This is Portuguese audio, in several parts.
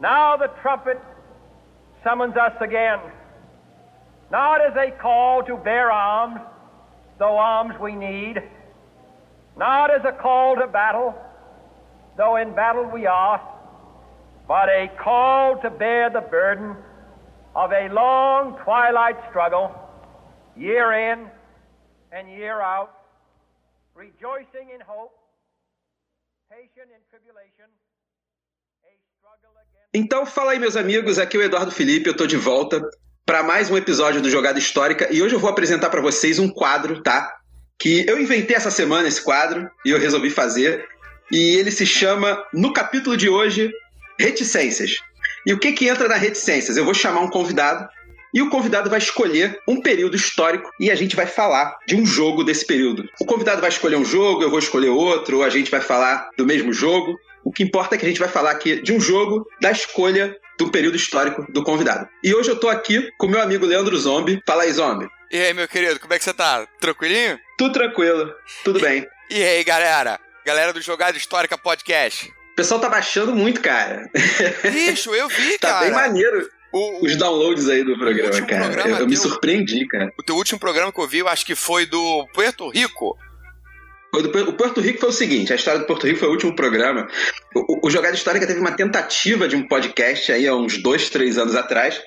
Now the trumpet summons us again, not as a call to bear arms, though arms we need, not as a call to battle, though in battle we are, but a call to bear the burden of a long twilight struggle, year in and year out, rejoicing in hope, patient in tribulation. Então, fala aí, meus amigos. Aqui é o Eduardo Felipe. Eu tô de volta para mais um episódio do Jogada Histórica e hoje eu vou apresentar para vocês um quadro, tá? Que eu inventei essa semana esse quadro e eu resolvi fazer. E ele se chama, no capítulo de hoje, Reticências. E o que que entra na reticências? Eu vou chamar um convidado e o convidado vai escolher um período histórico e a gente vai falar de um jogo desse período. O convidado vai escolher um jogo, eu vou escolher outro, ou a gente vai falar do mesmo jogo. O que importa é que a gente vai falar aqui de um jogo, da escolha do período histórico do convidado. E hoje eu tô aqui com meu amigo Leandro Zombie. Fala aí, Zombie. E aí, meu querido, como é que você tá? Tranquilinho? Tudo tranquilo, tudo bem. E aí, galera? Galera do Jogada Histórica Podcast. O pessoal tá baixando muito, cara. Bicho, eu vi, tá cara. Tá bem maneiro. O, os downloads aí do programa, cara. Programa eu, eu me surpreendi, cara. O teu último programa que eu vi, eu acho que foi do Puerto Rico. O Porto Rico foi o seguinte, a história do Porto Rico foi o último programa. O, o Jogada Histórica teve uma tentativa de um podcast aí há uns dois, três anos atrás,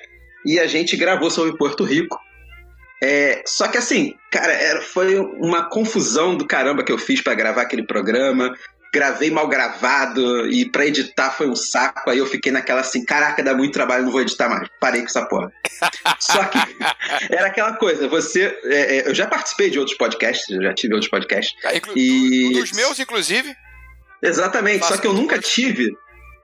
e a gente gravou sobre Porto Rico. É, só que assim, cara, era, foi uma confusão do caramba que eu fiz para gravar aquele programa gravei mal gravado e para editar foi um saco. Aí eu fiquei naquela assim, caraca, dá muito trabalho, não vou editar mais. Parei com essa porra. Só que era aquela coisa, você. É, é, eu já participei de outros podcasts, eu já tive outros podcasts. Ah, e... Dos meus, inclusive. Exatamente, Faço só que eu nunca tive.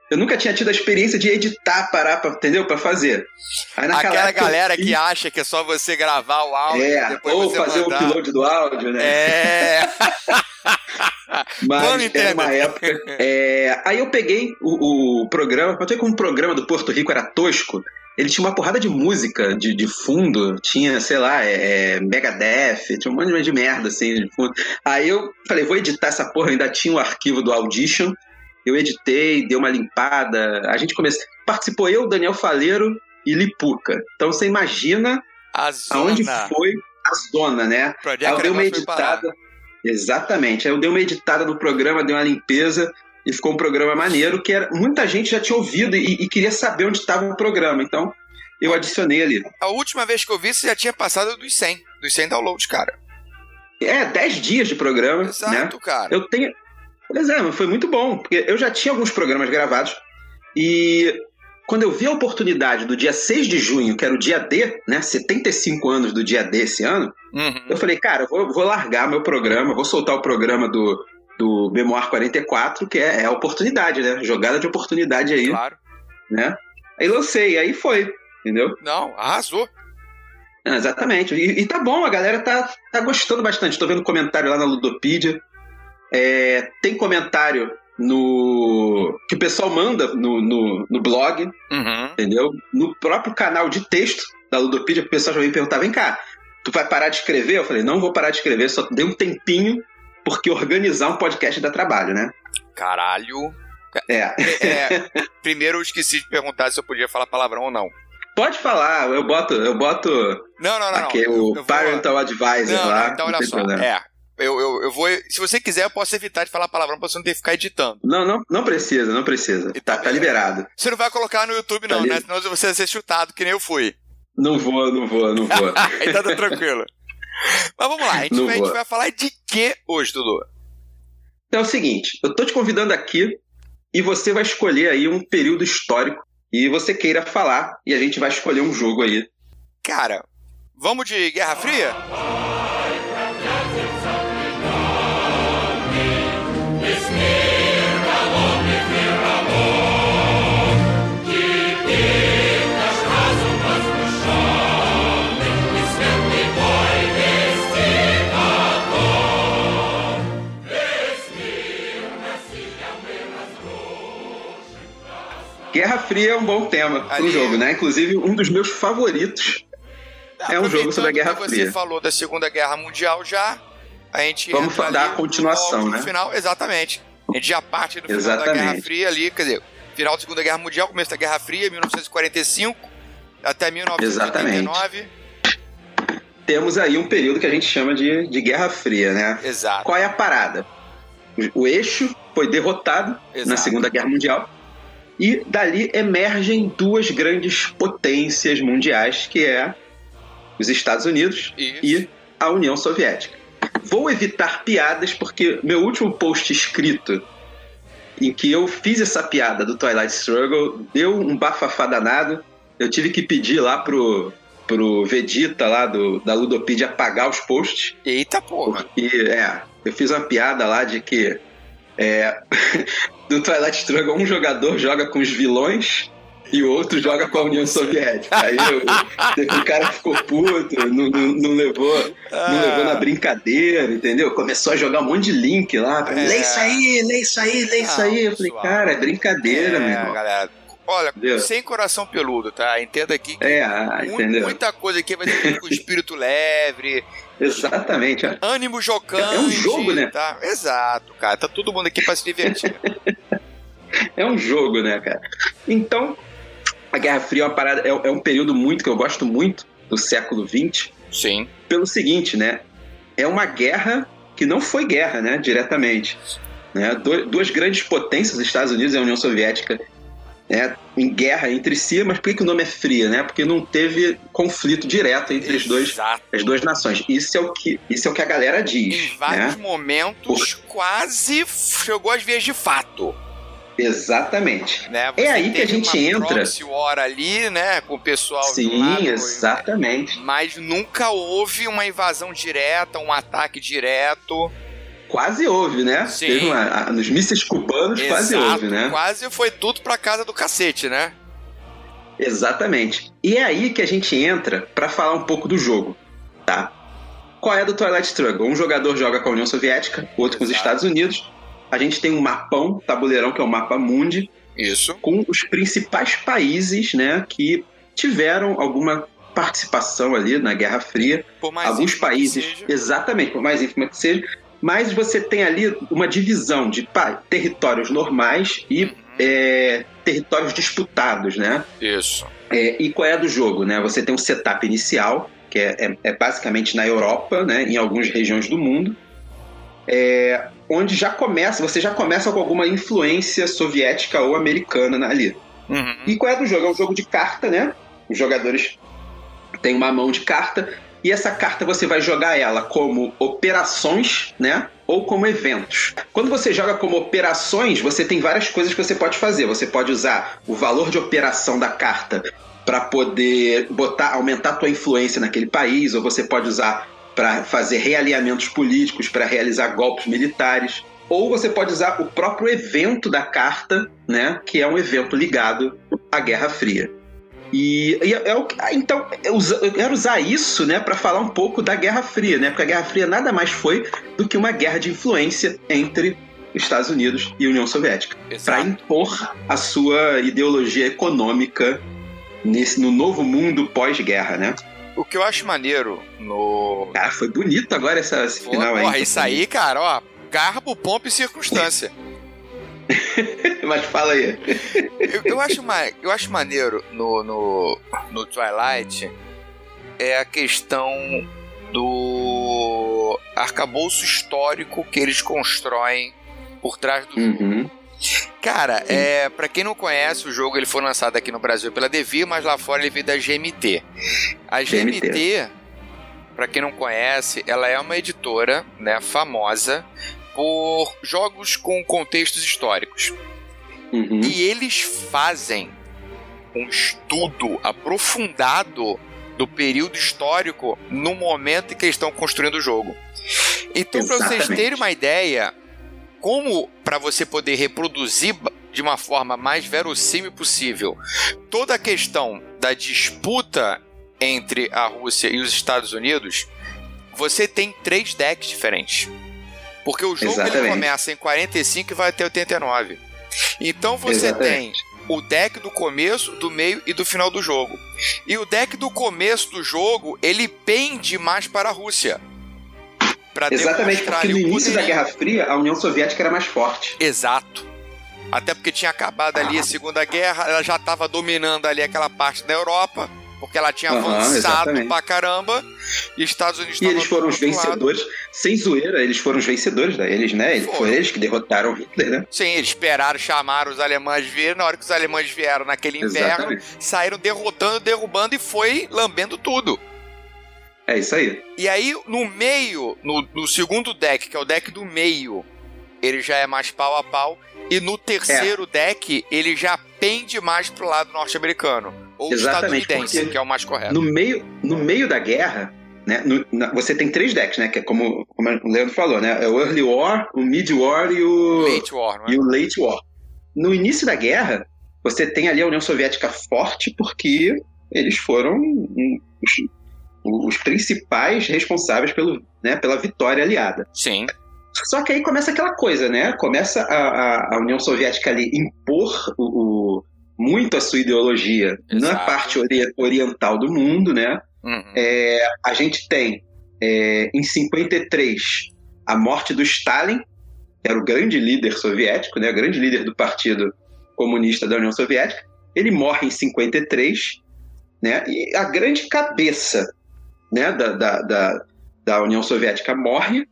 Eu nunca tinha tido a experiência de editar, parar, pra, entendeu? Para fazer. Aquela galera fiz... que acha que é só você gravar o áudio é, ou fazer mandar. o upload do áudio, né? É. Mas era uma época. É... Aí eu peguei o, o programa, mas como o programa do Porto Rico era tosco, ele tinha uma porrada de música de, de fundo, tinha, sei lá, é, é Megadeth, tinha um monte de merda assim de fundo. Aí eu falei, vou editar essa porra, ainda tinha o arquivo do Audition, eu editei, dei uma limpada, a gente começou. Participou eu, Daniel Faleiro e Lipuca. Então você imagina aonde foi a zona, né? Aí eu dei uma editada. Exatamente. Aí eu dei uma editada no programa, dei uma limpeza e ficou um programa maneiro que era, muita gente já tinha ouvido e, e queria saber onde estava o programa. Então eu adicionei ali. A última vez que eu vi, você já tinha passado dos 100, dos 100 downloads, cara. É, 10 dias de programa. Exato, né? cara. Eu tenho. Pois é, foi muito bom, porque eu já tinha alguns programas gravados e quando eu vi a oportunidade do dia 6 de junho, que era o dia D, né, 75 anos do dia D esse ano, uhum. eu falei, cara, eu vou, vou, largar meu programa, vou soltar o programa do, do Memoir 44, que é, é a oportunidade, né? Jogada de oportunidade aí. Claro. Né? Aí lancei, aí foi, entendeu? Não, arrasou. É, exatamente. E, e, tá bom, a galera tá, tá gostando bastante. Tô vendo comentário lá na Ludopedia. É, tem comentário no que o pessoal manda no, no, no blog, uhum. entendeu? No próprio canal de texto da Ludopedia, o pessoal já vem perguntar: vem cá, tu vai parar de escrever? Eu falei: não vou parar de escrever, só dei um tempinho, porque organizar um podcast dá trabalho, né? Caralho. É. é primeiro eu esqueci de perguntar se eu podia falar palavrão ou não. Pode falar, eu boto, eu boto. Não, não, não. Aqui, não. o Parental. Advisor não, lá. Não, então olha só. Problema. É, eu, eu, eu vou. Se você quiser, eu posso evitar de falar palavrão pra você não ter que ficar editando. Não, não, não precisa, não precisa. E tá, tá, tá liberado. Você não vai colocar no YouTube, tá não, li... né? Senão você vai ser chutado, que nem eu fui. Não vou, não vou, não vou. então tá tranquilo. Mas vamos lá, a gente, vai, a gente, vai, falar de que hoje, Dudu? Então é o seguinte, eu tô te convidando aqui e você vai escolher aí um período histórico e você queira falar e a gente vai escolher um jogo aí. Cara, vamos de Guerra Fria? Guerra Fria é um bom tema para o jogo, né? Inclusive, um dos meus favoritos é um jogo sobre a Guerra que Fria. Você falou da Segunda Guerra Mundial já. A gente Vamos dar a continuação, no né? final, exatamente. A gente já parte do final exatamente. da Guerra Fria ali, quer dizer, Final da Segunda Guerra Mundial, começo da Guerra Fria, 1945 até 1989. Exatamente. Temos aí um período que a gente chama de, de Guerra Fria, né? Exato. Qual é a parada? O, o eixo foi derrotado Exato. na Segunda Guerra Mundial e dali emergem duas grandes potências mundiais, que é os Estados Unidos Isso. e a União Soviética. Vou evitar piadas porque meu último post escrito em que eu fiz essa piada do Twilight Struggle deu um bafafá danado. Eu tive que pedir lá pro, pro Vegeta lá do, da Ludopedia apagar os posts. Eita porra. Porque, é, eu fiz uma piada lá de que é, do Twilight Struggle um jogador joga com os vilões e o outro joga com a União Soviética. Aí eu, teve um cara que ficou puto, não, não, não levou, não levou na brincadeira, entendeu? Começou a jogar um monte de link lá. pra mim, É. Lê isso aí, lê isso aí, lê isso aí. Eu falei, pessoal. cara, é brincadeira, meu É, irmão. galera. Olha, Entendeu? sem coração peludo, tá? Entenda aqui que É, ah, mu- entendeu? muita coisa aqui vai ser com espírito leve, Exatamente. ó. ânimo jocante. É um jogo, né? Tá? Exato, cara. Tá todo mundo aqui pra se divertir. É um jogo, né, cara? Então, a Guerra Fria é, uma parada, é, é um período muito que eu gosto muito do século XX, Sim. pelo seguinte, né? É uma guerra que não foi guerra, né? Diretamente. Né? Du- Duas grandes potências, os Estados Unidos e a União Soviética, né? em guerra entre si, mas por que, que o nome é fria, né? Porque não teve conflito direto entre os dois, Exato. as duas nações. Isso é o que, isso é o que a galera diz. Em vários né? momentos, quase chegou às vias de fato. Exatamente. Né? É aí que a gente uma entra. war ali, né? Com o pessoal Sim, lado, exatamente. Mas nunca houve uma invasão direta, um ataque direto. Quase houve, né? Sim. Teve uma, a- nos mísseis cubanos quase Exato, houve, né? Quase foi tudo pra casa do cacete, né? Exatamente. E é aí que a gente entra pra falar um pouco do jogo, tá? Qual é do Twilight Struggle? Um jogador joga com a União Soviética, outro com os. Estados Unidos. A gente tem um mapão, tabuleirão, que é o mapa mundi, Isso. com os principais países, né, que tiveram alguma participação ali na Guerra Fria. Por mais alguns países, exatamente, por mais ínfima que seja, mas você tem ali uma divisão de pá, territórios normais e Uhum. é, territórios disputados, né? Isso. É, e qual é a do jogo, né? Você tem um setup inicial, que é, é- é basicamente na Europa, né? Em algumas regiões do mundo, é, onde já começa, você já começa com alguma influência soviética ou americana ali. Uhum. E qual é do jogo? É um jogo de carta, né? Os jogadores têm uma mão de carta e essa carta você vai jogar ela como operações, né? Ou como eventos. Quando você joga como operações, você tem várias coisas que você pode fazer. Você pode usar o valor de operação da carta para poder botar, aumentar a tua influência naquele país, ou você pode usar para fazer realinhamentos políticos, para realizar golpes militares, ou você pode usar o próprio evento da carta, né, que é um evento ligado à Guerra Fria. E, e é o que- ah, então eu, eu quero usar isso, né, para falar um pouco da Guerra Fria, né, porque a Guerra Fria nada mais foi do que uma guerra de influência entre Estados Unidos e União Soviética para impor a sua ideologia econômica nesse no novo mundo pós-guerra, né? O que eu acho maneiro no. Cara, foi bonito agora essa, esse Pô, final aí. porra, isso aí, cara, ó. Garbo, pompa e circunstância. Mas fala aí. eu, eu acho eu acho maneiro no, no, no Twilight é a questão do arcabouço histórico que eles constroem por trás do jogo. Uhum. Cara, é, para quem não conhece, o jogo ele foi lançado aqui no Brasil pela Devir, mas lá fora ele veio da GMT. A GMT, GMT. para quem não conhece, ela é uma editora, né, famosa por jogos com contextos históricos. Uhum. E eles fazem um estudo aprofundado do período histórico no momento em que eles estão construindo o jogo. Então, para vocês terem uma ideia, como para você poder reproduzir de uma forma mais verossímil possível toda a questão da disputa entre a Rússia e os Estados Unidos, você tem três decks diferentes. Porque o jogo ele começa em 45 e vai até 89. Então você tem Exatamente. o deck do começo, do meio e do final do jogo. E o deck do começo do jogo, ele pende mais para a Rússia. Exatamente, porque no início da. Guerra Fria, a União Soviética era mais forte. Exato. até porque tinha acabado ali a Segunda Guerra, ela já estava dominando ali aquela parte da Europa, porque ela tinha avançado exatamente. pra caramba, e os Estados Unidos E eles foram os outro lado. vencedores, sem zoeira, eles foram os vencedores deles, né? Eles, Foram. foram eles que derrotaram Hitler, né? Sim, eles esperaram, chamaram os alemães virem, na hora que os alemães vieram naquele inverno, Exatamente. saíram derrotando, derrubando e foi lambendo tudo. É isso aí. E aí, no meio, no, no segundo deck, que é o deck do meio, ele já é mais pau a pau. E no terceiro É. deck, ele já pende mais pro lado norte-americano. Ou Exatamente, estadunidense, que é o mais correto. No meio, no meio da guerra, né? no- na- você tem três decks, né? Que é como, como o Leandro falou, né? É o Early War, o Mid War e o, Late War, é? e o Late War. No início da guerra, você tem ali a União Soviética forte porque eles foram os, os principais responsáveis pelo, né, pela vitória aliada. Sim. Só que aí começa aquela coisa, né? Começa a, a- a União Soviética ali impor o, o- muito a sua ideologia na Exato. parte ori- oriental do mundo, né? Uhum. É, a gente tem, é, em 53, a morte do Stalin, que era o grande líder soviético, né? O grande líder do Partido Comunista da União Soviética. Ele morre em 53, né? E a grande cabeça né, da, da, da, da União Soviética morre,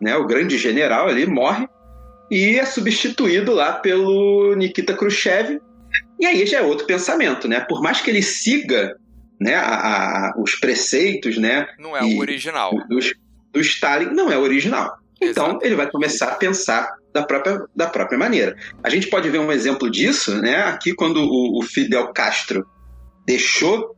né? O grande general ali morre e é substituído lá pelo Nikita Khrushchev. E aí já é outro pensamento, né? Por mais que ele siga né, a- a- os preceitos né, Não é o original. do, do Stalin, não é original. Então Exato. ele vai começar a pensar da própria, da própria maneira. A gente pode ver um exemplo disso né, aqui quando o, o Fidel Castro deixou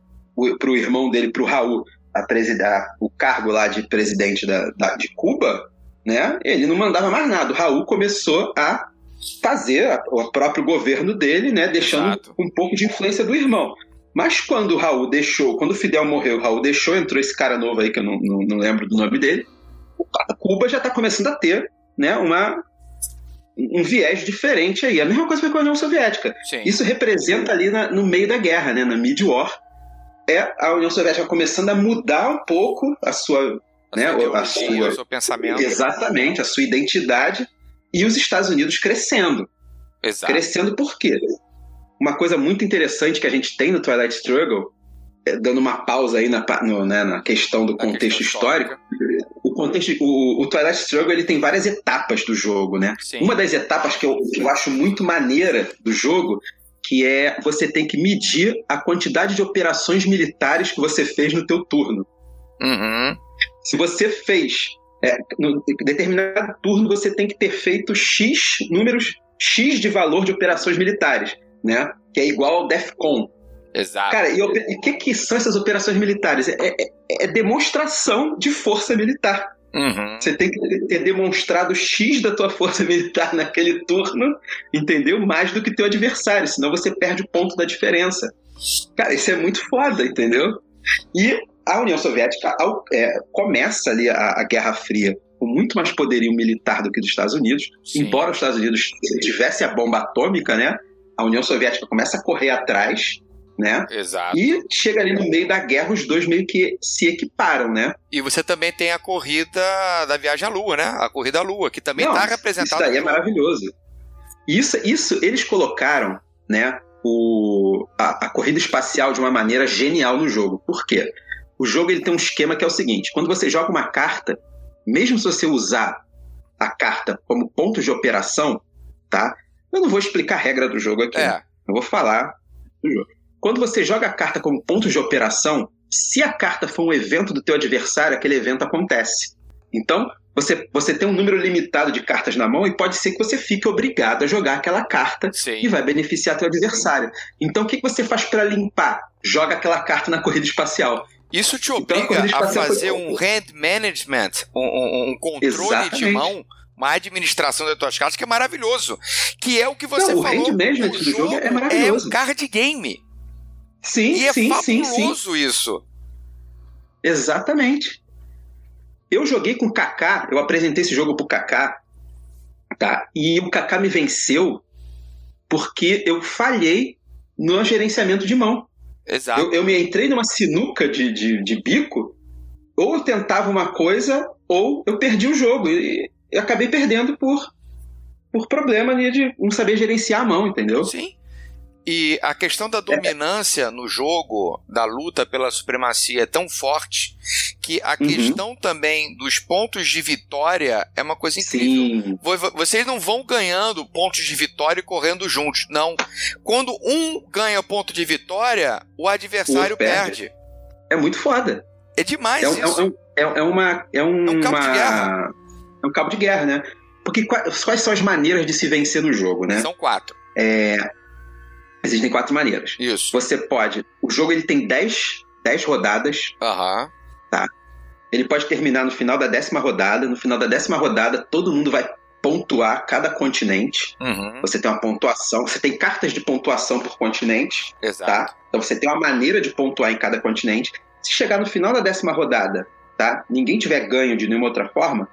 para o irmão dele, para o Raul, a presidar o cargo lá de presidente da, da- de Cuba, né, ele não mandava mais nada. O Raul começou a fazer a- o próprio governo dele, né, deixando Exato. um pouco de influência do irmão. Mas quando o Raul deixou, quando o Fidel morreu, o Raul deixou, entrou esse cara novo aí que eu não, não, não lembro do nome dele. Cuba já está começando a ter, né, uma um viés diferente aí. A mesma coisa foi com a União Soviética. Sim. Isso representa ali na- no meio da guerra, né, na mid-war, é a União Soviética começando a mudar um pouco a sua, a né, sua a sua- o seu pensamento. exatamente, a sua identidade e os Estados Unidos crescendo. Exato. Crescendo por quê? Uma coisa muito interessante que a gente tem no Twilight Struggle, é, dando uma pausa aí na, no- né, na questão do A contexto questão histórico, o, contexto, o, o Twilight Struggle ele tem várias etapas do jogo, né? Sim. Uma das etapas que eu, que eu acho muito maneira do jogo, que é você tem que medir a quantidade de operações militares que você fez no teu turno. Uhum. Se você fez é, no determinado turno, você tem que ter feito X números, X de valor de operações militares, né? Que é igual ao DEFCON. Exato. Cara, e o que, que são essas operações militares? É, é- é demonstração de força militar. Uhum. Você tem que ter demonstrado X da tua força militar naquele turno, entendeu? Mais do que teu adversário, senão você perde o ponto da diferença. Cara, isso é muito foda, entendeu? E a União Soviética ao- é, começa ali a, a Guerra Fria com muito mais poderio militar do que os Estados Unidos. Sim. Embora os Estados Unidos tivesse a bomba atômica, né? A União Soviética começa a correr atrás, né? Exato. E chega ali no meio da guerra, os dois meio que se equiparam, né? E você também tem a corrida da viagem à Lua, né? A corrida à Lua, que também está Isso representada. daí é no- maravilhoso. Isso, isso eles colocaram, né, o, a, a corrida espacial de uma maneira genial no jogo. Por quê? O jogo ele tem um esquema que é o seguinte: quando você joga uma carta, mesmo se você usar a carta como ponto de operação, tá? Eu não vou explicar a regra do jogo aqui. né? É, Eu vou falar do jogo. Quando você joga a carta como ponto de operação, se a carta for um evento do teu adversário, aquele evento acontece. Então, você, você tem um número limitado de cartas na mão e pode ser que você fique obrigado a jogar aquela carta e sim. vai beneficiar teu adversário. Então, o que, que você faz para limpar? Joga aquela carta na corrida espacial. Isso te Então, obriga corrida a espacial foi- fazer um hand management, um, um- um controle de Exatamente. mão, uma administração das tuas cartas que é maravilhoso. Que é o que você Não, o falou. hand management do jogo é maravilhoso. É um card game. Sim, E é sim, sim, sim. isso. Exatamente. Eu joguei com o Kaká, eu apresentei esse jogo pro Kaká, tá? E o Kaká me venceu porque eu falhei no gerenciamento de mão. Exato. Eu, eu me entrei numa sinuca de, de, de bico, ou eu tentava uma coisa, ou eu perdi o jogo. E eu acabei perdendo por por problema de não saber gerenciar a mão, entendeu? Sim. E a questão da dominância no jogo, da luta pela supremacia é tão forte que a uhum. questão também dos pontos de vitória é uma coisa incrível. Sim. Vocês não vão ganhando pontos de vitória e correndo juntos. Não. Quando um ganha ponto de vitória, o adversário o perde. perde. É muito foda. É demais é um, isso. É, é, é, uma. É, um, é um cabo uma... de guerra. É um cabo de guerra, né? Porque quais, quais são as maneiras de se vencer no jogo, né? São quatro. É, Existem quatro maneiras. Isso. Você pode. O jogo ele tem dez, dez rodadas. Aham. Uhum. Tá. Ele pode terminar no final da décima rodada. No final da décima rodada, todo mundo vai pontuar cada continente. Uhum. Você tem uma pontuação. Você tem cartas de pontuação por continente. Exato. Tá? Então você tem uma maneira de pontuar em cada continente. Se chegar no final da décima rodada, tá? Ninguém tiver ganho de nenhuma outra forma,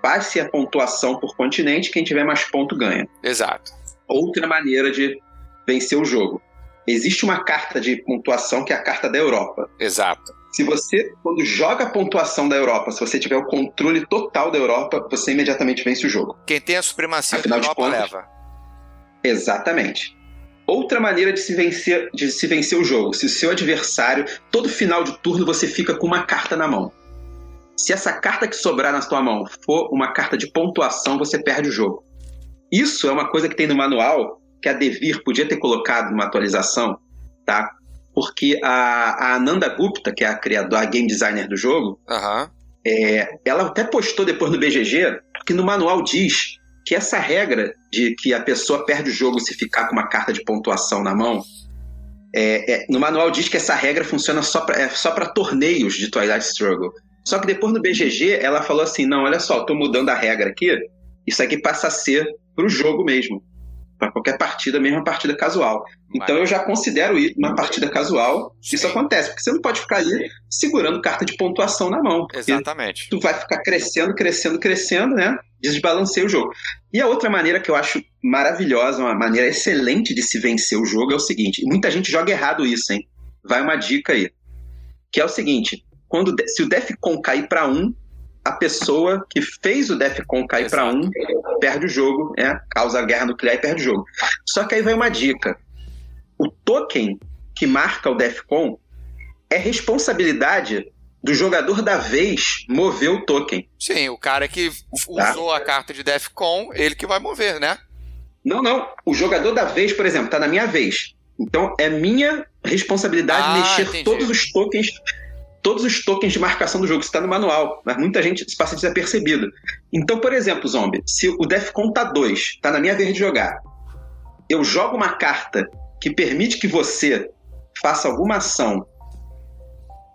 passe a pontuação por continente. Quem tiver mais ponto ganha. Exato. Outra maneira de vencer o jogo. Existe uma carta de pontuação que é a carta da Europa. Exato. Se você, quando joga a pontuação da Europa, se você tiver o controle total da Europa, você imediatamente vence o jogo. Quem tem a supremacia Afinal da Europa contas, leva. Exatamente. Outra maneira de se vencer, de se vencer o jogo, se o seu adversário, todo final de turno você fica com uma carta na mão. Se essa carta que sobrar na sua mão for uma carta de pontuação, você perde o jogo. Isso é uma coisa que tem no manual que a Devir podia ter colocado numa atualização, tá? Porque a, a Ananda Gupta, que é a criadora, a game designer do jogo, uhum. é, ela até postou depois no BGG que no manual diz que essa regra de que a pessoa perde o jogo se ficar com uma carta de pontuação na mão, é, é, no manual diz que essa regra funciona só para é, só torneios de Twilight Struggle. Só que depois no BGG ela falou assim: não, olha só, estou mudando a regra aqui, isso aqui passa a ser para o jogo mesmo para qualquer partida, mesmo uma partida casual. Então eu já considero isso uma partida casual. Sim. Isso acontece, porque você não pode ficar ali segurando carta de pontuação na mão. Exatamente. Tu vai ficar crescendo, crescendo, crescendo, né? Desbalanceia o jogo. E a outra maneira que eu acho maravilhosa, uma maneira excelente de se vencer o jogo é o seguinte: muita gente joga errado isso, hein? Vai uma dica aí. Que é o seguinte: quando se o Defcon cair para um, a pessoa que fez o Defcon cair para um perde o jogo, né? causa a guerra nuclear e perde o jogo. Só que aí vai uma dica: o token que marca o Defcon é responsabilidade do jogador da vez mover o token. Sim, o cara que tá? usou a carta de Defcon, ele que vai mover, né? Não, não. O jogador da vez, por exemplo, tá na minha vez. Então é minha responsabilidade ah, mexer entendi. todos os tokens todos os tokens de marcação do jogo. Está no manual, mas muita gente passa desapercebido. Então, por exemplo, Zombie, se o Defcon tá 2, está na minha vez de jogar, eu jogo uma carta que permite que você faça alguma ação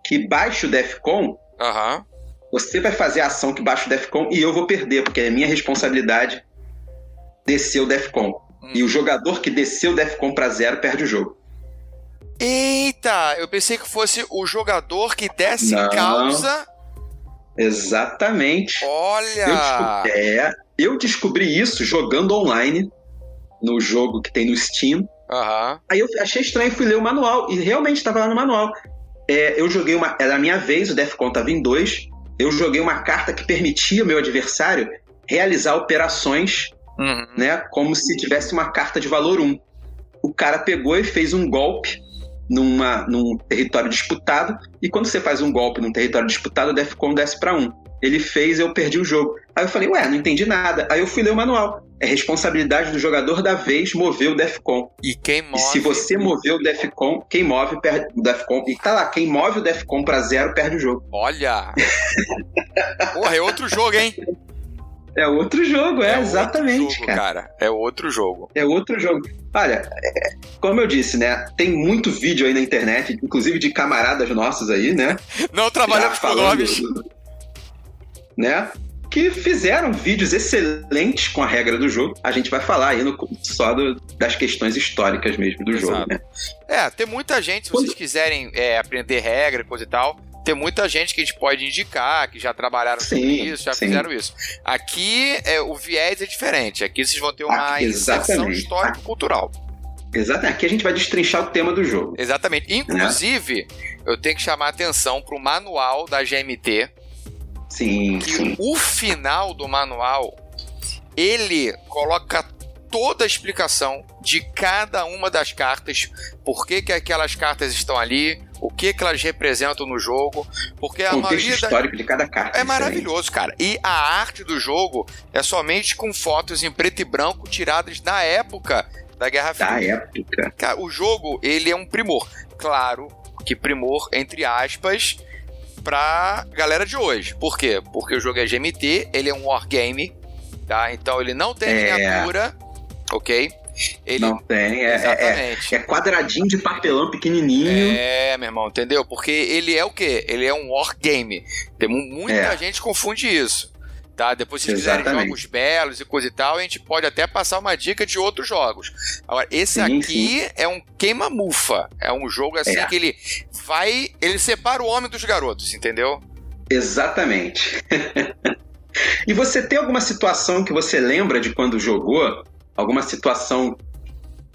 que baixe o Defcon, uhum. você vai fazer a ação que baixa o Defcon e eu vou perder, porque é minha responsabilidade descer o Defcon. Hum. E o jogador que desceu o Defcon para zero perde o jogo. Eita, eu pensei que fosse o jogador que desse Não. causa. Exatamente. Olha! Eu descobri, é, eu descobri isso jogando online no jogo que tem no Steam. Uhum. Aí eu achei estranho, fui ler o manual e realmente estava lá no manual. É, eu joguei uma. Era a minha vez, o Defcon tava em dois. Eu joguei uma carta que permitia ao meu adversário realizar operações, uhum. né? Como se tivesse uma carta de valor 1. O cara pegou e fez um golpe numa, num território disputado, e quando você faz um golpe num território disputado, o Defcon desce para um. Ele fez, eu perdi o jogo. Aí eu falei, ué, não entendi nada. Aí eu fui ler o manual. É responsabilidade do jogador da vez mover o Defcon. E quem move. E se você mover o Defcon, quem move perde o Defcon. E tá lá, quem move o Defcon pra zero perde o jogo. Olha! Porra, é outro jogo, hein? É outro jogo, é, é exatamente, jogo, cara. cara. É outro jogo. É outro jogo. Olha, como eu disse, né? Tem muito vídeo aí na internet, inclusive de camaradas nossos aí, né? Não trabalhamos com nomes. Né? Que fizeram vídeos excelentes com a regra do jogo. A gente vai falar aí no, só do, das questões históricas mesmo do Exato. jogo, né? É, tem muita gente, se vocês quiserem é, aprender regra, coisa e tal, tem muita gente que a gente pode indicar, que já trabalharam sim, sobre isso, já sim. fizeram isso. Aqui é, o viés é diferente. Aqui vocês vão ter uma Aqui, inserção histórico-cultural. Exato, aqui a gente vai destrinchar o tema do jogo. Exatamente. Inclusive, eu tenho que chamar a atenção para o manual da GMT. Sim. Que sim. o final do manual ele coloca toda a explicação de cada uma das cartas, por que, que aquelas cartas estão ali, o que, que elas representam no jogo, porque a o maioria histórico da... de cada carta é maravilhoso, cara. E a arte do jogo é somente com fotos em preto e branco tiradas na época da Guerra Fria. Da época. Cara, o jogo, ele é um primor. Claro que primor entre aspas pra galera de hoje. Por quê? Porque o jogo é GMT, ele é um wargame, tá? Então ele não tem é... miniatura, ok? Ele... Não tem, é, é, é, quadradinho de papelão pequenininho. É, meu irmão, entendeu? Porque ele é o quê? Ele é um wargame. Tem muita é. gente confunde isso. Tá? Depois, se vocês quiserem jogos belos e coisa e tal, a gente pode até passar uma dica de outros jogos. Agora, esse sim, aqui sim. é um queima-mufa. É um jogo assim é. que ele vai. Ele separa o homem dos garotos, entendeu? Exatamente. e você tem alguma situação que você lembra de quando jogou? Alguma situação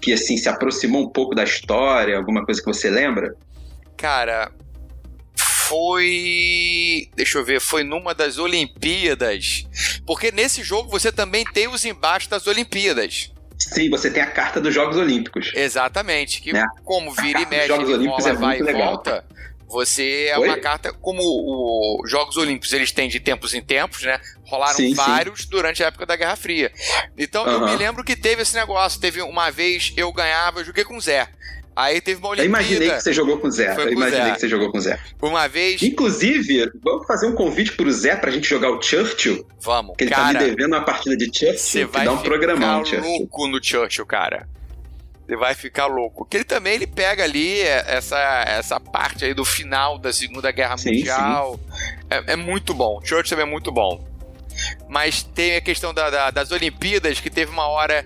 que assim se aproximou um pouco da história? Alguma coisa que você lembra? Cara, foi. Deixa eu ver, foi numa das Olimpíadas. Porque nesse jogo você também tem os embaixos das Olimpíadas. Sim, você tem a carta dos Jogos Olímpicos. Exatamente. Que né? como vira e mexe, Jogos Olímpicos é vai e legal. volta. Você é Oi? uma carta, como os Jogos Olímpicos eles têm de tempos em tempos, né? Rolaram sim, vários sim. durante a época da Guerra Fria. Então eu me lembro que teve esse negócio. Teve uma vez eu ganhava, eu joguei com o Zé. Aí teve uma Olimpíada. Eu imaginei que você jogou com o Zé. eu imaginei Zé. que você jogou com o Zé. Uma vez. Inclusive, vamos fazer um convite pro Zé pra gente jogar o Churchill. Vamos. Que ele cara, tá me devendo uma partida de Churchill. Você vai dá um programão, ficar louco no Churchill, cara. Você vai ficar louco. Que ele também ele pega ali essa, essa parte aí do final da Segunda Guerra sim, Mundial. Sim. É, é, muito bom. Churchill é muito bom. Mas tem a questão da, da, das Olimpíadas, que teve uma hora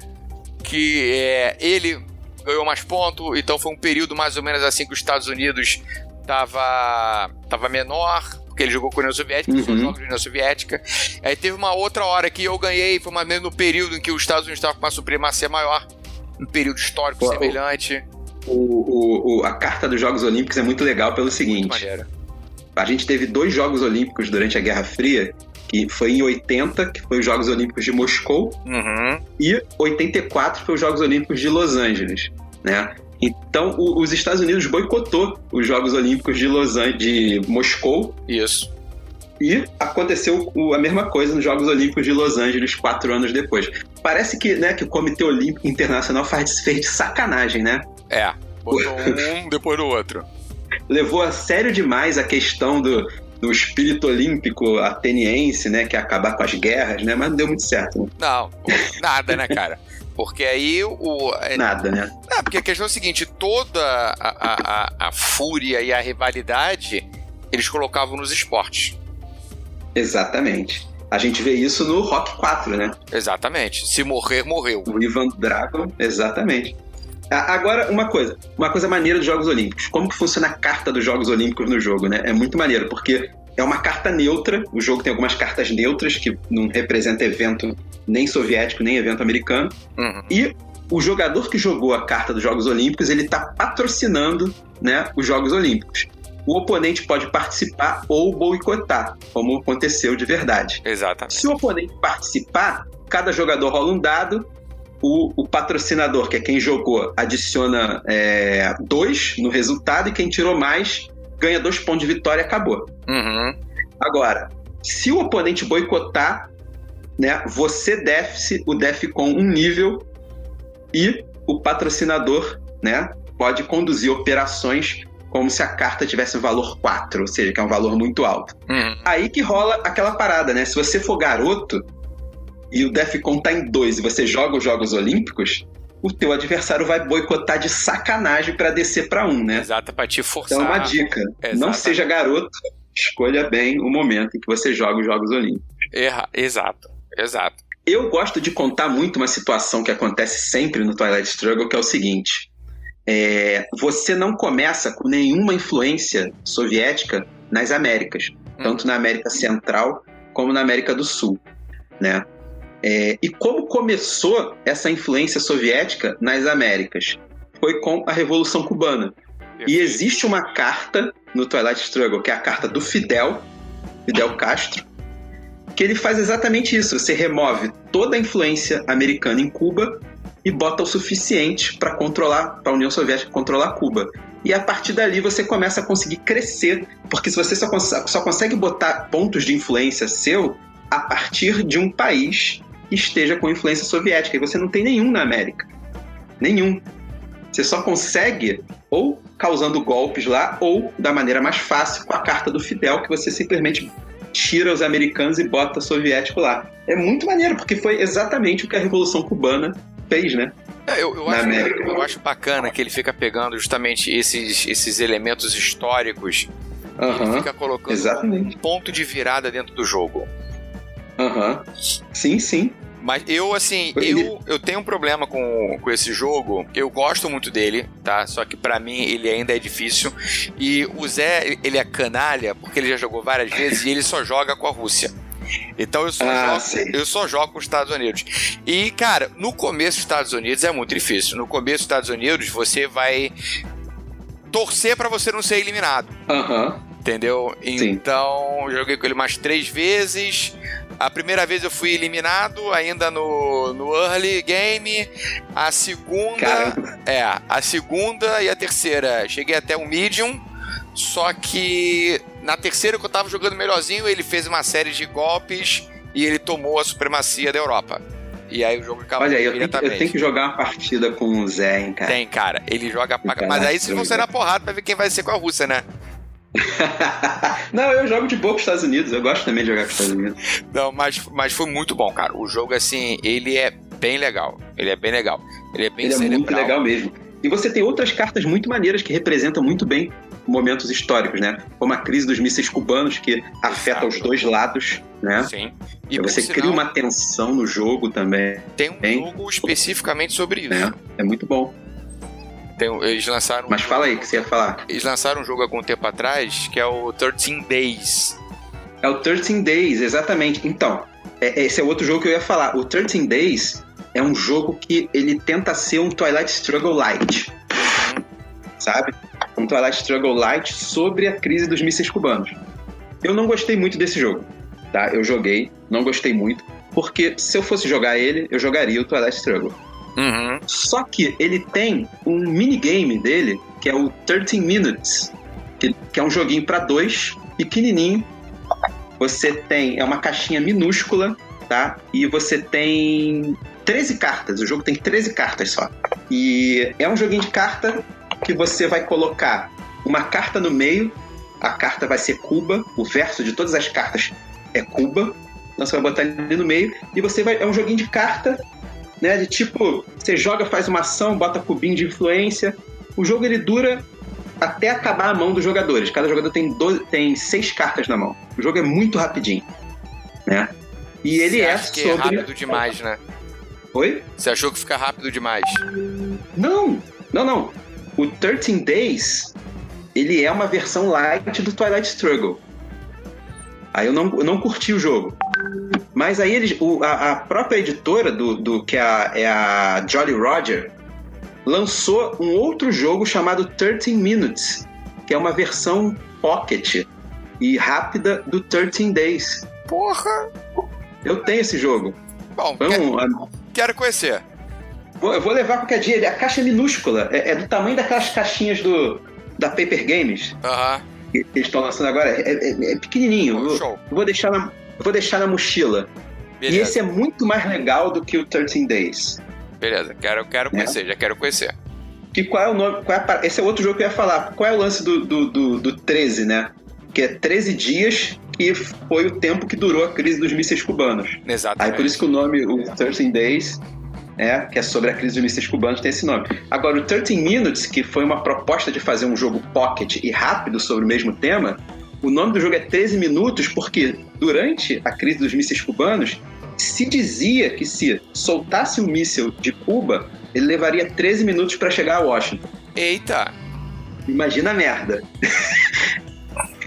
que é, ele ganhou mais pontos, então foi um período mais ou menos assim que os Estados Unidos tava, tava menor, porque ele jogou com a União Soviética, uhum. foi jogos da União Soviética. Aí teve uma outra hora que eu ganhei, foi mais ou menos no período em que os Estados Unidos estavam com uma supremacia maior, um período histórico Pô, semelhante. O, o, o, a carta dos Jogos Olímpicos é muito legal pelo seguinte. A gente teve dois Jogos Olímpicos durante a Guerra Fria que foi em 80, que foi os Jogos Olímpicos de Moscou, uhum. e 84 foi os Jogos Olímpicos de Los Angeles, né? Então, o, os Estados Unidos boicotou os Jogos Olímpicos de Los Angeles, de Moscou. Isso. E aconteceu a mesma coisa nos Jogos Olímpicos de Los Angeles quatro anos depois. Parece que, né, que o Comitê Olímpico Internacional faz, fez de sacanagem, né? É. Botou um depois do outro. Levou a sério demais a questão do, do espírito olímpico ateniense, né? Que é acabar com as guerras, né? Mas não deu muito certo. Né? Não, nada, né, cara? Porque aí o. É, nada, né? Não, porque a questão é a seguinte: toda a, a, a fúria e a rivalidade eles colocavam nos esportes. Exatamente. A gente vê isso no Rock 4, né? Exatamente. Se morrer, morreu. O Ivan Dragon, exatamente. Agora, uma coisa, uma coisa maneira dos Jogos Olímpicos. Como que funciona a carta dos Jogos Olímpicos no jogo, né? É muito maneiro, porque é uma carta neutra. O jogo tem algumas cartas neutras que não representam evento nem soviético, nem evento americano. Uhum. E o jogador que jogou a carta dos Jogos Olímpicos, ele está patrocinando né, os Jogos Olímpicos. O oponente pode participar ou boicotar, como aconteceu de verdade. Exatamente. Se o oponente participar, cada jogador rola um dado o, o, patrocinador, que é quem jogou, adiciona é, dois no resultado e quem tirou mais ganha dois pontos de vitória e acabou. Uhum. Agora, se o oponente boicotar, né, você def o def com um nível e o patrocinador né, pode conduzir operações como se a carta tivesse um valor 4, ou seja, que é um valor muito alto. Uhum. Aí que rola aquela parada, né? Se você for garoto, e o Defcon tá em dois e você joga os Jogos Olímpicos, o teu adversário vai boicotar de sacanagem para descer para um, né? Exato, pra te forçar. Então, uma dica: Exatamente. não seja garoto, escolha bem o momento em que você joga os Jogos Olímpicos. Erra, exato, exato. Eu gosto de contar muito uma situação que acontece sempre no Twilight Struggle, que é o seguinte: é, você não começa com nenhuma influência soviética nas Américas, hum. tanto na América Central como na América do Sul, né? É, e como começou essa influência soviética nas Américas? Foi com a Revolução Cubana. E existe uma carta no Twilight Struggle, que é a carta do Fidel, Fidel Castro, que ele faz exatamente isso. Você remove toda a influência americana em Cuba e bota o suficiente para controlar, para a União Soviética controlar Cuba. E a partir dali você começa a conseguir crescer, porque se você só, cons só consegue botar pontos de influência seu a partir de um país esteja com influência soviética, e você não tem nenhum na América. Nenhum. Você só consegue ou causando golpes lá, ou da maneira mais fácil, com a carta do Fidel, que você simplesmente tira os americanos e bota soviético lá. É muito maneiro, porque foi exatamente o que a Revolução Cubana fez, né? É, eu, eu, acho, eu, acho, bacana que ele fica pegando justamente esses, esses elementos históricos uhum, e fica colocando exatamente. um ponto de virada dentro do jogo. Aham. Sim, sim. Mas eu, assim, eu, eu tenho um problema com, com esse jogo. Eu gosto muito dele, tá? Só que para mim ele ainda é difícil. E o Zé, ele é canalha, porque ele já jogou várias vezes e ele só joga com a Rússia. Então eu só, ah, jogo, eu só jogo com os Estados Unidos. E, cara, no começo dos Estados Unidos é muito difícil. No começo dos Estados Unidos você vai torcer para você não ser eliminado. Aham. Entendeu? Então, joguei com ele mais três vezes. A primeira vez eu fui eliminado ainda no, no early game. A segunda. Caramba. É, a segunda e a terceira. Cheguei até o medium. Só que na terceira que eu tava jogando melhorzinho, ele fez uma série de golpes e ele tomou a supremacia da Europa. E aí o jogo acabou Olha eu tenho, que, eu tenho que jogar uma partida com o Zé, hein, cara. Tem, cara. Ele joga pra... Mas aí vocês vão sair na porrada pra ver quem vai ser com a Rússia, né? não, eu jogo de boa com os Estados Unidos. Eu gosto também de jogar com os Estados Unidos. Não, mas, mas foi muito bom, cara. O jogo, assim, ele é bem legal. Ele é bem legal. Ele é bem Ele cerebral. é muito legal mesmo. E você tem outras cartas muito maneiras que representam muito bem momentos históricos, né? Como a crise dos mísseis cubanos, que afeta os dois lados, né? Sim. E você cria uma tensão no jogo também. Tem um jogo especificamente sobre isso. É, é muito bom. Tem, eles lançaram. Mas um fala aí o que você ia falar. Eles lançaram um jogo há algum tempo atrás que é o 13 Days. É o 13 Days, exatamente. Então, é, esse é outro jogo que eu ia falar. O 13 Days é um jogo que ele tenta ser um Twilight Struggle Light. Uhum. Sabe? Um Twilight Struggle Light sobre a crise dos mísseis cubanos. Eu não gostei muito desse jogo. Tá? Eu joguei, não gostei muito. Porque se eu fosse jogar ele, eu jogaria o Twilight Struggle. Uhum. Só que ele tem um minigame dele, que é o 13 Minutes, que, que é um joguinho para dois, pequenininho. Você tem, é uma caixinha minúscula, tá? E você tem 13 cartas, o jogo tem 13 cartas só. E é um joguinho de carta que você vai colocar uma carta no meio, a carta vai ser Cuba, o verso de todas as cartas é Cuba, então você vai botar ali no meio, e você vai. É um joguinho de carta né? De tipo, você joga, faz uma ação, bota cubinho de influência. O jogo ele dura até acabar a mão dos jogadores. Cada jogador tem, 12, tem seis cartas na mão. O jogo é muito rapidinho, né? E ele Você é acha que sobre... é rápido demais, né? Oi? Você achou que fica rápido demais? Não, não, não. O 13 Days, ele é uma versão light do Twilight Struggle. Aí eu não, eu não curti o jogo. Mas aí eles, o, a, a, própria editora do, do que é a, é a Jolly Roger lançou um outro jogo chamado 13 Minutes, que é uma versão pocket e rápida do 13 Days. Porra! Eu tenho esse jogo. Bom, Vamos, quero conhecer. Vou, eu vou levar qualquer dia. A caixa é minúscula. É, é, do tamanho daquelas caixinhas do, da Paper Games. Aham. Que eles estão lançando agora. É, é, é pequenininho. Oh, show. vou deixar na, eu vou deixar na mochila. Beleza. E esse é muito mais legal do que o 13 Days. Beleza, quero, quero né? conhecer, já quero conhecer. Que qual é o nome? É esse é outro jogo que eu ia falar. Qual é o lance do, do, do, do 13, né? Que é 13 dias que foi o tempo que durou a crise dos mísseis cubanos. Exatamente. Aí por isso que o nome, o 13 Days, é, que é sobre a crise dos mísseis cubanos, tem esse nome. Agora, o 13 Minutes, que foi uma proposta de fazer um jogo pocket e rápido sobre o mesmo tema, o nome do jogo é 13 minutos porque durante a crise dos mísseis cubanos se dizia que se soltasse um míssil de Cuba, ele levaria 13 minutos para chegar a Washington. Eita! Imagina a merda.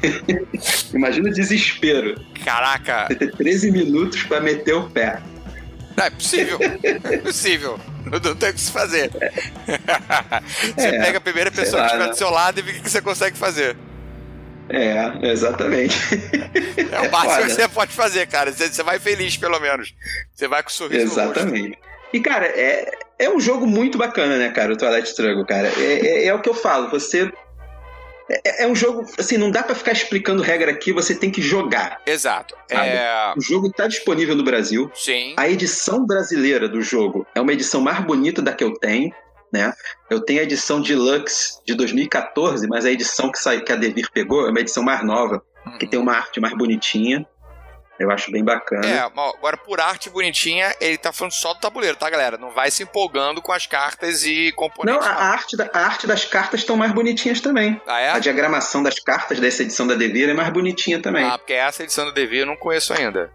Imagina o desespero. Caraca! Você ter 13 minutos para meter o pé. Não, é possível. É possível. Não, não tem o que se fazer. É. você é, pega a primeira pessoa que estiver né? do seu lado e vê o que você consegue fazer. É, exatamente. É o máximo que você pode fazer, cara. Você, você vai feliz, pelo menos. Você vai com sorriso Exatamente. E, cara, é, é um jogo muito bacana, né, cara, o Twilight Struggle, cara. É, é, é o que eu falo, você é, é, um jogo, assim, não dá para ficar explicando regra aqui, você tem que jogar. Exato. É... O jogo está disponível no Brasil. Sim. A edição brasileira do jogo é uma edição mais bonita da que eu tenho, né? Eu tenho a edição Deluxe de 2014, mas a edição que, sai, que a Devir pegou é uma edição mais nova, uhum. que tem uma arte mais bonitinha. Eu acho bem bacana. É, agora por arte bonitinha, ele tá falando só do tabuleiro, tá, galera? Não vai se empolgando com as cartas e componentes. Não, a, arte, da, a arte das cartas estão mais bonitinhas também. Ah, é? A diagramação das cartas dessa edição da Devir é mais bonitinha também. Ah, porque essa edição da Devir eu não conheço ainda.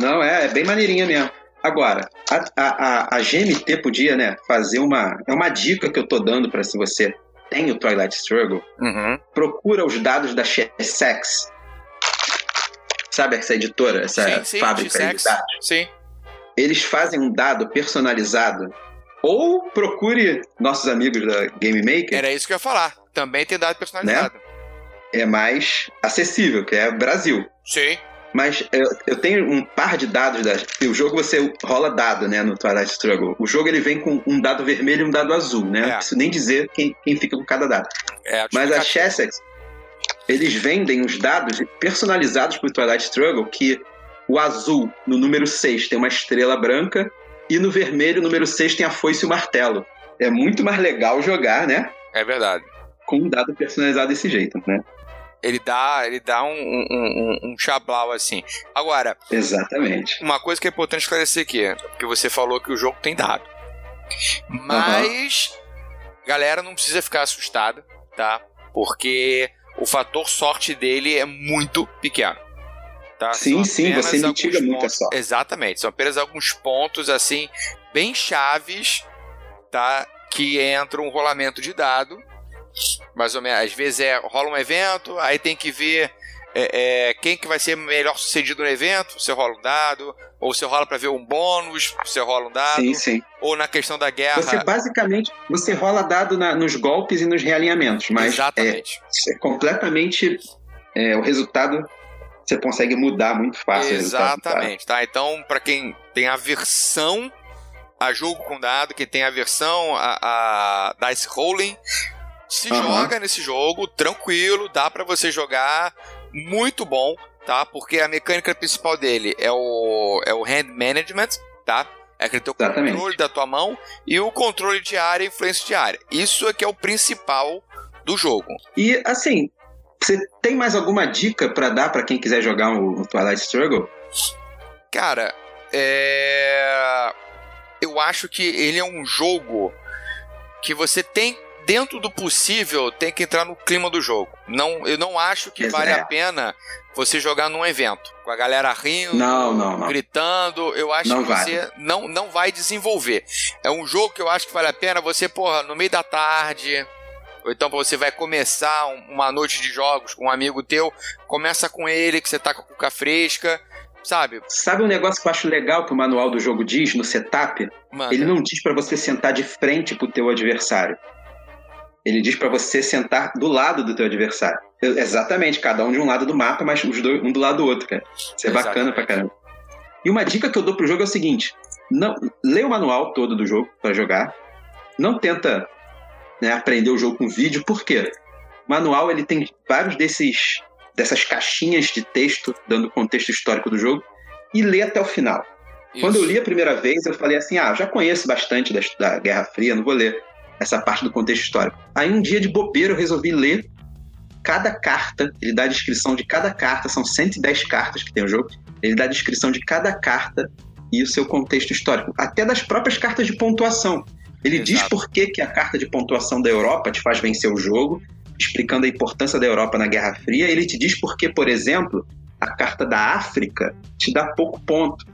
Não, é, é bem maneirinha mesmo. Agora, a, a, a, GMT podia, né, fazer uma. É uma dica que eu tô dando para se você tem o Twilight Struggle, uhum. procura os dados da Chessex Sabe essa editora, essa sim, sim, fábrica de, dados? Sim. Eles fazem um dado personalizado. Ou procure nossos amigos da Game Maker. Era isso que eu ia falar. Também tem dado personalizado. Né? É mais acessível, que é Brasil. Sim. Mas eu, eu, tenho um par de dados da. O jogo você rola dado, né, no Twilight Struggle. O jogo ele vem com um dado vermelho e um dado azul, né? É. Não preciso nem dizer quem, quem fica com cada dado. É, Mas a Chessex, eles vendem os dados personalizados para o Twilight Struggle, que o azul, no número 6, tem uma estrela branca, e no vermelho, número 6, tem a foice e o martelo. É muito mais legal jogar, né? É verdade. Com um dado personalizado desse jeito, né? Ele dá, ele dá um, um, um, um chablau assim. Agora. Exatamente. Uma coisa que é importante esclarecer aqui, porque você falou que o jogo tem dado. Mas, uhum. galera, não precisa ficar assustada, tá? Porque o fator sorte dele é muito pequeno. Tá? Sim, sim, você mitiga muito a sorte. Exatamente, são apenas alguns pontos assim bem chaves, tá? Que entra um rolamento de dado, mais ou menos. Às vezes é rola um evento, aí tem que ver é, é, quem que vai ser melhor sucedido no evento, você rola um dado, ou você rola para ver um bônus, você rola um dado, sim, sim. ou na questão da guerra. Você basicamente você rola dado na, nos golpes e nos realinhamentos, mas Exatamente. É, é completamente é, o resultado você consegue mudar muito fácil. Exatamente, tá? Então, para quem tem aversão a jogo com dado, quem tem aversão a, a dice rolling, se uhum. joga nesse jogo tranquilo, dá para você jogar muito bom, tá? Porque a mecânica principal dele é o, é o hand management, tá? É aquele teu Exatamente. controle da tua mão e o controle de área e influência de área. Isso é que é o principal do jogo. E assim, você tem mais alguma dica para dar para quem quiser jogar o Twilight Struggle? Cara, é... eu acho que ele é um jogo que você tem dentro do possível, tem que entrar no clima do jogo. Não, eu não acho que vale a pena você jogar num evento com a galera rindo, não, não, não. gritando. Eu acho que você não, não vai desenvolver. É um jogo que eu acho que vale a pena você, porra, no meio da tarde. Ou então você vai começar uma noite de jogos com um amigo teu, começa com ele, que você tá com a cuca fresca, sabe? Sabe um negócio que eu acho legal que o manual do jogo diz no setup? Mano. Ele não diz para você sentar de frente pro teu adversário. Ele diz para você sentar do lado do teu adversário. Exatamente, cada um de um lado do mapa, mas os dois, um do lado do outro, cara. Isso é Exatamente. bacana pra caramba. E uma dica que eu dou pro jogo é o seguinte: não, lê o manual todo do jogo para jogar. Não tenta né, aprender o jogo com vídeo, por quê? O manual ele tem vários desses dessas caixinhas de texto dando contexto histórico do jogo e lê até o final. Isso. Quando eu li a primeira vez, eu falei assim: ah, já conheço bastante da, da Guerra Fria, não vou ler essa parte do contexto histórico. Aí um dia de bobeira eu resolvi ler cada carta, ele dá a descrição de cada carta, são 110 cartas que tem o jogo, ele dá a descrição de cada carta e o seu contexto histórico, até das próprias cartas de pontuação. Ele Exato. diz por que, que a carta de pontuação da Europa te faz vencer o jogo, explicando a importância da Europa na Guerra Fria. Ele te diz por que, por exemplo, a carta da África te dá pouco ponto.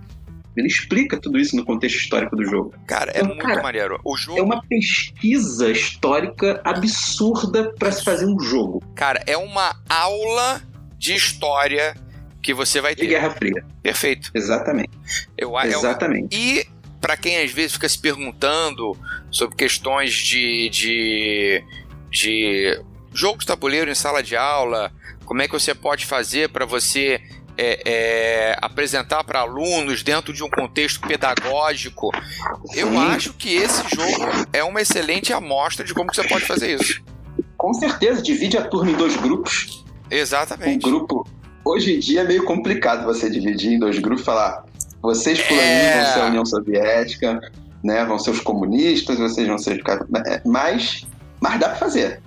Ele explica tudo isso no contexto histórico do jogo. Cara, é então, muito cara, maneiro. O jogo... É uma pesquisa histórica absurda para se fazer um jogo. Cara, é uma aula de história que você vai ter. De Guerra Fria. Perfeito. Exatamente. Eu, Exatamente. Eu, e para quem às vezes fica se perguntando sobre questões de, de, de jogo de tabuleiro em sala de aula, como é que você pode fazer para você é, é, apresentar para alunos dentro de um contexto pedagógico. Eu acho que esse jogo é uma excelente amostra de como você pode fazer isso. Com certeza, divide a turma em dois grupos. Exatamente. Um grupo. Hoje em dia é meio complicado você dividir em dois grupos e falar: vocês fulaninhos é... vão ser a União Soviética, né? Vão ser os comunistas, vocês vão ser os mas, mas dá para fazer.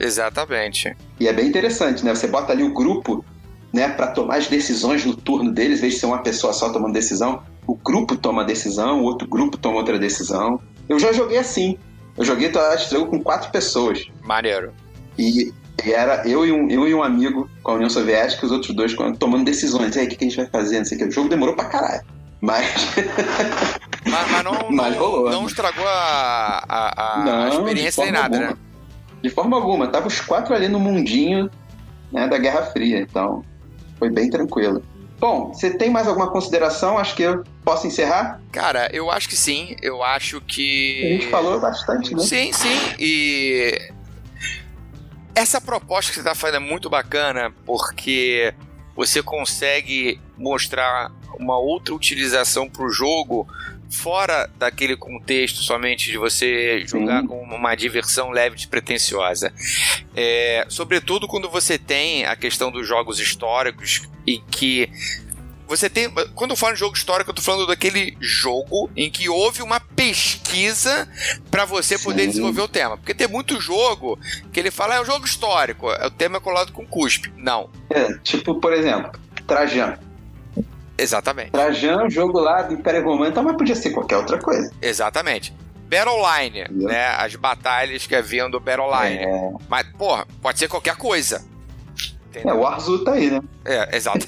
Exatamente. E é bem interessante, né? Você bota ali o grupo né, para tomar as decisões no turno deles, em vez de ser uma pessoa só tomando decisão, o grupo toma a decisão, o outro grupo toma outra decisão. Eu já joguei assim. Eu joguei Twilight Struggle com quatro pessoas. Maneiro. E, era eu e, um, eu e um amigo com a União Soviética, os outros dois tomando decisões. E aí, o que, que a gente vai fazer? Não sei o que. O jogo demorou pra caralho. Mas. mas, mas, não, mas rolou, não estragou a, a, a não, experiência nem nada, alguma. né? De forma alguma. Tava os quatro ali no mundinho né, da Guerra Fria. Então, foi bem tranquilo. Bom, você tem mais alguma consideração? Acho que eu posso encerrar? Cara, eu acho que sim. Eu acho que. A gente falou bastante, né? Sim, sim. E. Essa proposta que você está fazendo é muito bacana porque você consegue mostrar uma outra utilização para o jogo fora daquele contexto somente de você jogar com uma diversão leve e pretensiosa. É, sobretudo quando você tem a questão dos jogos históricos e que você tem. Quando eu falo de jogo histórico, eu tô falando daquele jogo em que houve uma pesquisa para você Sim. poder desenvolver o tema. Porque tem muito jogo que ele fala, é um jogo histórico, o tema é colado com cuspe. Não. É, tipo, por exemplo, Trajano. Exatamente. Trajano, jogo lá do Império Romano, então, mas podia ser qualquer outra coisa. Exatamente. Battleline, né? As batalhas que haviam do Battleline. É. Mas, porra, pode ser qualquer coisa. Entendeu? É, o Arzu tá aí, né? É, exato.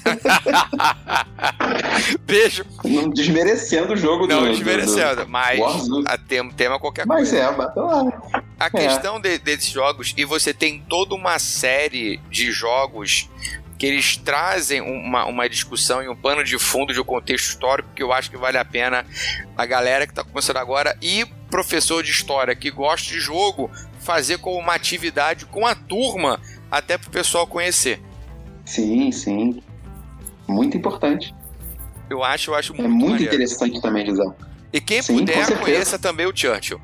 Beijo. Não desmerecendo o jogo Não do, desmerecendo, do, do, mas a tema, tema qualquer mas coisa. Mas é, Battleline. A é. questão de, desses jogos, e você tem toda uma série de jogos que eles trazem uma, uma discussão e um pano de fundo de um contexto histórico que eu acho que vale a pena a galera que está começando agora e professor de história que gosta de jogo fazer como uma atividade com a turma até para o pessoal conhecer. Sim, sim. Muito importante. Eu acho, eu acho muito É muito maneiro. interessante também, José. E quem sim, puder, conheça também o Churchill.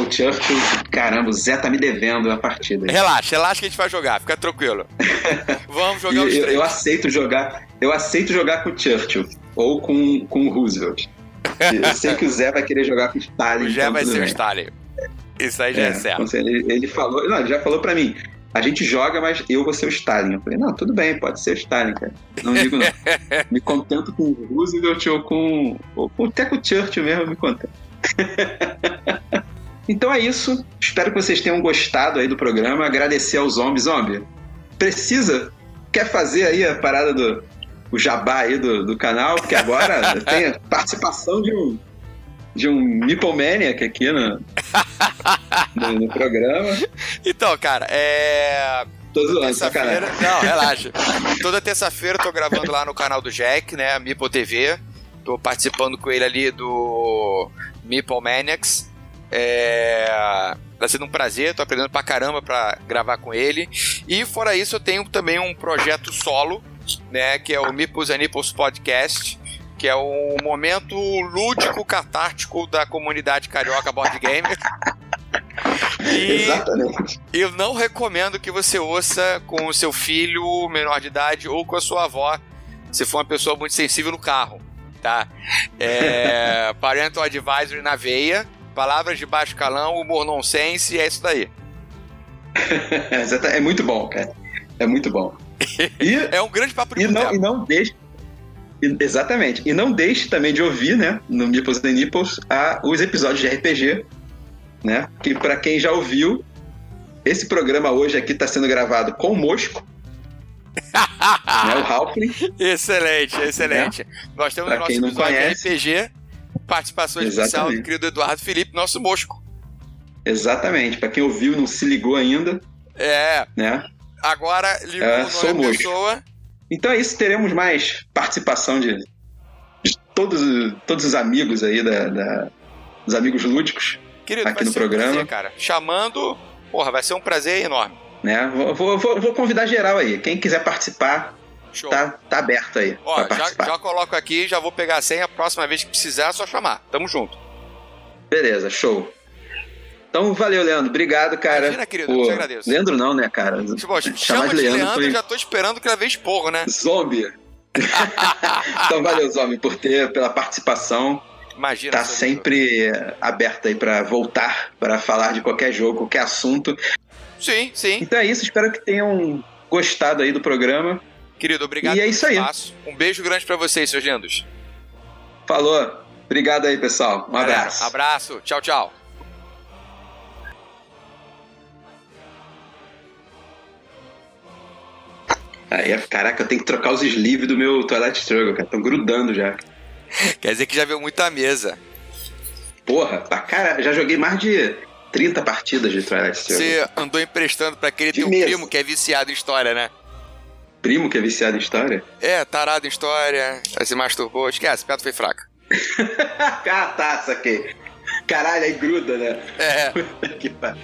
O Churchill, caramba, o Zé tá me devendo a partida. Relaxa, relaxa que a gente vai jogar, fica tranquilo. Vamos jogar os eu, três. Eu aceito jogar, eu aceito jogar com o Churchill ou com, com o Roosevelt. Eu sei que o Zé vai querer jogar com o Stalin. O Zé então vai ser bem. o Stalin. Isso aí já é, é certo. Ele, ele falou, não, ele já falou pra mim, a gente joga, mas eu vou ser o Stalin. Eu falei, não, tudo bem, pode ser o Stalin, cara. Não digo não. me contento com o Roosevelt ou com. Ou até com o Churchill mesmo, me contento. Então é isso. Espero que vocês tenham gostado aí do programa. Agradecer ao Zombie. Zombie, precisa? Quer fazer aí a parada do o jabá aí do, do canal? Porque agora tem a participação de um de um Meeple Maniac aqui no, no, no programa. Então, cara, é... Tô zoando, sacanagem. Não, relaxa. Toda terça-feira eu tô gravando lá no canal do Jack, né? Meeple TV. Tô participando com ele ali do Meeple Maniacs. É... Tá sendo um prazer, tô aprendendo pra caramba pra gravar com ele. E fora isso, eu tenho também um projeto solo, né? Que é o Mipos and Nipples Podcast, que é o momento lúdico catártico da comunidade carioca board gamer. E Exatamente. Eu não recomendo que você ouça com o seu filho menor de idade ou com a sua avó, se for uma pessoa muito sensível no carro, tá? É, parental Advisory na veia. Palavras de baixo calão, humor nonsense, é isso daí. é muito bom, cara. É muito bom. E, é um grande papo de e não, e não deixe Exatamente. E não deixe também de ouvir, né, no Nipples and Nipples, a, os episódios de RPG, né? Que para quem já ouviu, esse programa hoje aqui está sendo gravado com o Mosco, né, o Halfling. Excelente, excelente. Né? Nós temos pra o nosso episódio de RPG Participação Exatamente. especial do querido Eduardo Felipe, nosso mosco. Exatamente. Para quem ouviu não se ligou ainda. É. Né? Agora ligou é, sou nome pessoa. Então é isso, teremos mais participação de, de todos, todos os amigos aí, da, da dos amigos lúdicos Querido, aqui no programa. Um prazer, cara. Chamando, porra, vai ser um prazer enorme. Né? Vou, vou, vou convidar geral aí. Quem quiser participar, Show. tá, tá aberto aí. Ó, já, já coloco aqui, já vou pegar a senha. A próxima vez que precisar, é só chamar. Tamo junto. Beleza, show. Então, valeu, Leandro. Obrigado, cara. Imagina, querido, eu te agradeço. Leandro não, né, cara? Tipo, Chamar chama de Leandro, foi já tô esperando que ela veja esporro, né? zombie. então, valeu, Zombie, por ter, pela participação. Imagina. Tá sempre eh, aberto aí pra voltar, pra falar de qualquer jogo, qualquer assunto. Sim, sim. Então é isso, espero que tenham gostado aí do programa. Querido, obrigado E é isso aí. espaço. Um beijo grande pra vocês, seus lindos. Falou. Obrigado aí, pessoal. Um Galera, abraço. Abraço. Tchau, tchau. Aí, caraca, eu tenho que trocar os sleeves do meu Twilight Struggle, cara. Estão grudando já. Quer dizer que já viu muita mesa. Porra, pra cara, já joguei mais de 30 partidas de Twilight Struggle. Você andou emprestando pra aquele De teu mesa. primo que é viciado em história, né? Primo que é viciado em história? É, tarado em história, aí se masturbou. Esquece, a piada foi fraca. ah, tá, saquei. Caralho, aí gruda, né? É. que pariu.